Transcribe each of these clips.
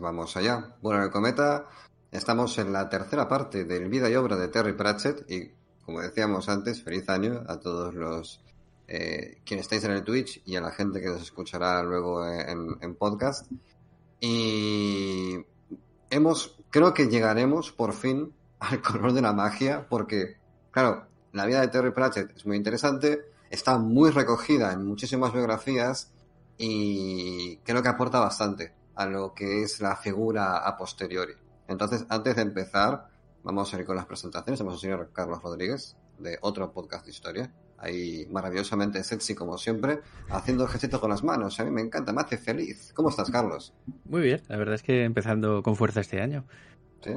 Vamos allá. Bueno, en el cometa estamos en la tercera parte del vida y obra de Terry Pratchett y como decíamos antes, feliz año a todos los eh, quienes estáis en el Twitch y a la gente que nos escuchará luego en, en podcast. Y hemos, creo que llegaremos por fin al color de la magia porque, claro, la vida de Terry Pratchett es muy interesante, está muy recogida en muchísimas biografías y creo que aporta bastante a lo que es la figura a posteriori. Entonces, antes de empezar, vamos a ir con las presentaciones. Tenemos al señor Carlos Rodríguez, de otro podcast de historia. Ahí maravillosamente sexy, como siempre, haciendo ejercicio con las manos. A mí me encanta, me hace feliz. ¿Cómo estás, Carlos? Muy bien, la verdad es que empezando con fuerza este año. ¿Sí?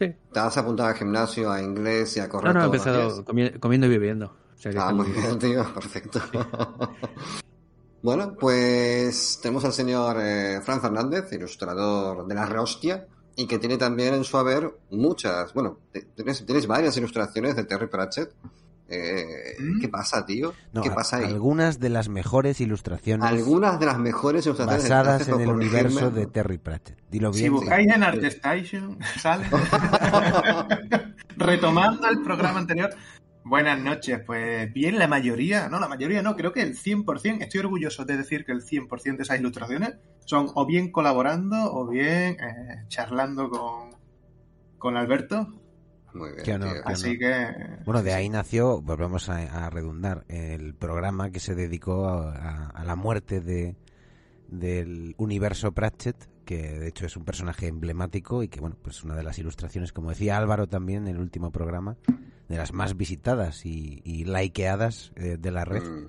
Sí. ¿Te has apuntado al gimnasio, a inglés y a correr No, no, he empezado comi- comiendo y bebiendo. O sea que Ah, muy bien, tío, perfecto. Bueno, pues tenemos al señor eh, Fran Fernández, ilustrador de la rehostia, y que tiene también en su haber muchas, bueno, tienes, tienes varias ilustraciones de Terry Pratchett. Eh, ¿Mm? ¿Qué pasa, tío? No, ¿Qué pasa ahí? Algunas de las mejores ilustraciones Algunas de las mejores ilustraciones basadas en el universo de Terry Pratchett. Dilo Si bien. buscáis en ArtStation, sale. Retomando el programa anterior. Buenas noches, pues bien, la mayoría, no, la mayoría no, creo que el 100%, estoy orgulloso de decir que el 100% de esas ilustraciones son o bien colaborando o bien eh, charlando con, con Alberto. Muy bien, tío. Así que... Bueno, de ahí nació, volvemos a, a redundar, el programa que se dedicó a, a- a la muerte de del universo Pratchett, que de hecho es un personaje emblemático y que, bueno, pues una de las ilustraciones, como decía Álvaro también en el último programa, de las más visitadas y, y likeadas eh, de la red, Mm.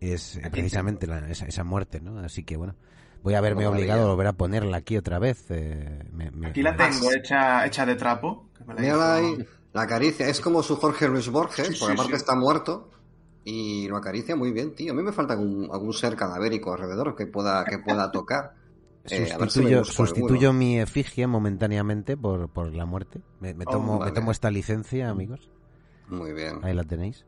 es eh, precisamente la- esa, esa muerte, ¿no? Así que, bueno, voy a verme obligado a volver a ponerla aquí otra vez. eh, me- me- Aquí la me- tengo hecha, hecha de trapo. que me la Mírala ahí, la acaricia. Es como su Jorge Luis Borges, Sí, porque sí, aparte sí. está muerto. Y lo acaricia muy bien, tío. A mí me falta algún, algún ser cadavérico alrededor que pueda, que pueda tocar. Eh, si Sustituyo, mi efigie momentáneamente por, por la muerte. Me, me Oh, tomo, vale. me tomo esta licencia, amigos. Muy bien. Ahí la tenéis.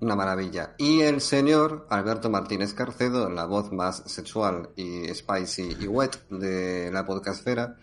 Una maravilla. Y el señor Alberto Martínez Carcedo, la voz más sexual y spicy y wet de la podcastfera,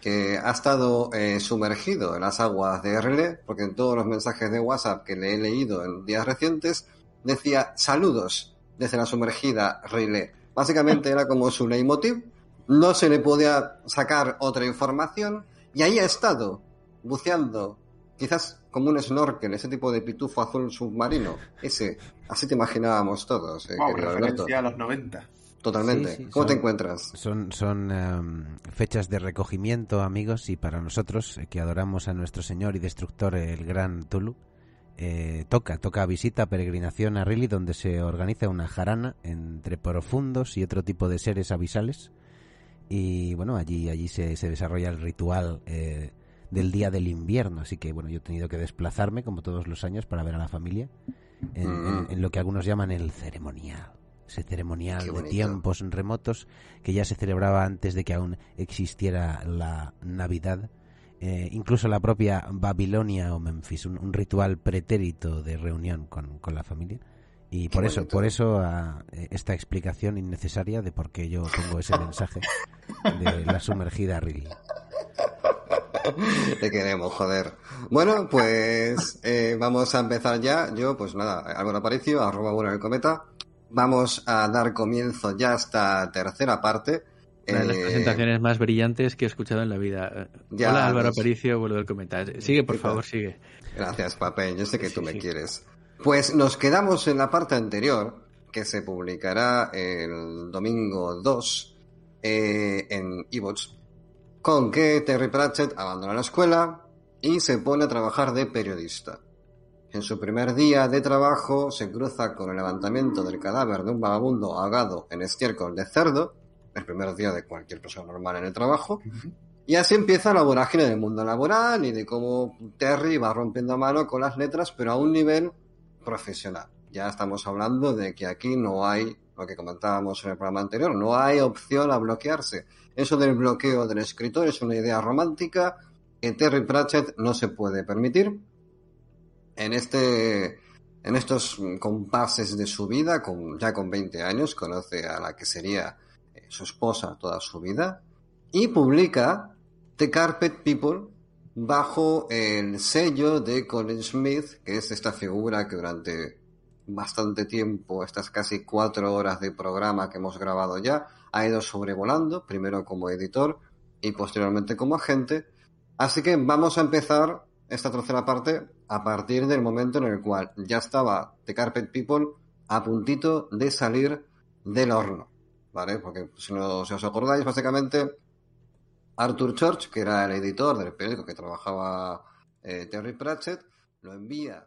que ha estado eh, sumergido en las aguas de RL, porque en todos los mensajes de WhatsApp que le he leído en días recientes decía saludos desde la sumergida Relé. Básicamente era como su leitmotiv, no se le podía sacar otra información y ahí ha estado, buceando, quizás como un snorkel, ese tipo de pitufo azul submarino, ese, así te imaginábamos todos, eh, Wow, Alberto. referencia a los 90. Totalmente. Sí, sí, ¿Cómo te son- encuentras? Son, son em, fechas de recogimiento, amigos, y para nosotros, eh, que adoramos a nuestro Señor y Destructor, el gran Tulu, eh, toca, toca visita, peregrinación a Rili, donde se organiza una jarana entre profundos y otro tipo de seres abisales. Y bueno, allí, allí se, se desarrolla el ritual eh, del día del invierno. Así que bueno, yo he tenido que desplazarme, como todos los años, para ver a la familia en, en- en lo que algunos llaman el ceremonial. Ese ceremonial de tiempos remotos que ya se celebraba antes de que aún existiera la Navidad. Eh, incluso la propia Babilonia o Memphis, un, un ritual pretérito de reunión con, con la familia. Y Qué por eso, bonito. por eso ah, esta explicación innecesaria de por qué yo pongo ese mensaje de la sumergida Riley. Te queremos, joder. Bueno, pues eh, vamos a empezar ya. Yo, pues nada, Álvaro Aparicio, arroba bueno el cometa. Vamos a dar comienzo ya a esta tercera parte. Una de las Eh, presentaciones más brillantes que he escuchado en la vida. Ya, Hola Álvaro pues- Aparicio, vuelvo del cometa. Sigue, por favor, sigue. Gracias, Papel. Yo sé que tú Sí, me sí. quieres. Pues nos quedamos en la parte anterior, que se publicará el domingo 2 eh, en eBooks, con que Terry Pratchett abandona la escuela y se pone a trabajar de periodista. En su primer día de trabajo se cruza con el levantamiento del cadáver de un vagabundo ahogado en estiércol de cerdo, el primer día de cualquier persona normal en el trabajo, y así empieza la vorágine del mundo laboral y de cómo Terry va rompiendo a mano con las letras, pero a un nivel profesional. Ya estamos hablando de que aquí no hay, lo que comentábamos en el programa anterior, no hay opción a bloquearse. Eso del bloqueo del escritor es una idea romántica que Terry Pratchett no se puede permitir. En este, en estos compases de su vida, ya con 20 años, conoce a la que sería eh, su esposa toda su vida y publica The Carpet People bajo el sello de Colin Smith, que es esta figura que durante bastante tiempo, estas casi cuatro horas de programa que hemos grabado ya, ha ido sobrevolando, primero como editor y posteriormente como agente. Así que vamos a empezar esta tercera parte a partir del momento en el cual ya estaba The Carpet People a puntito de salir del horno, ¿vale? Porque si, no, si os acordáis, básicamente Arthur Church, que era el editor del periódico que trabajaba eh, Terry Pratchett, lo envía.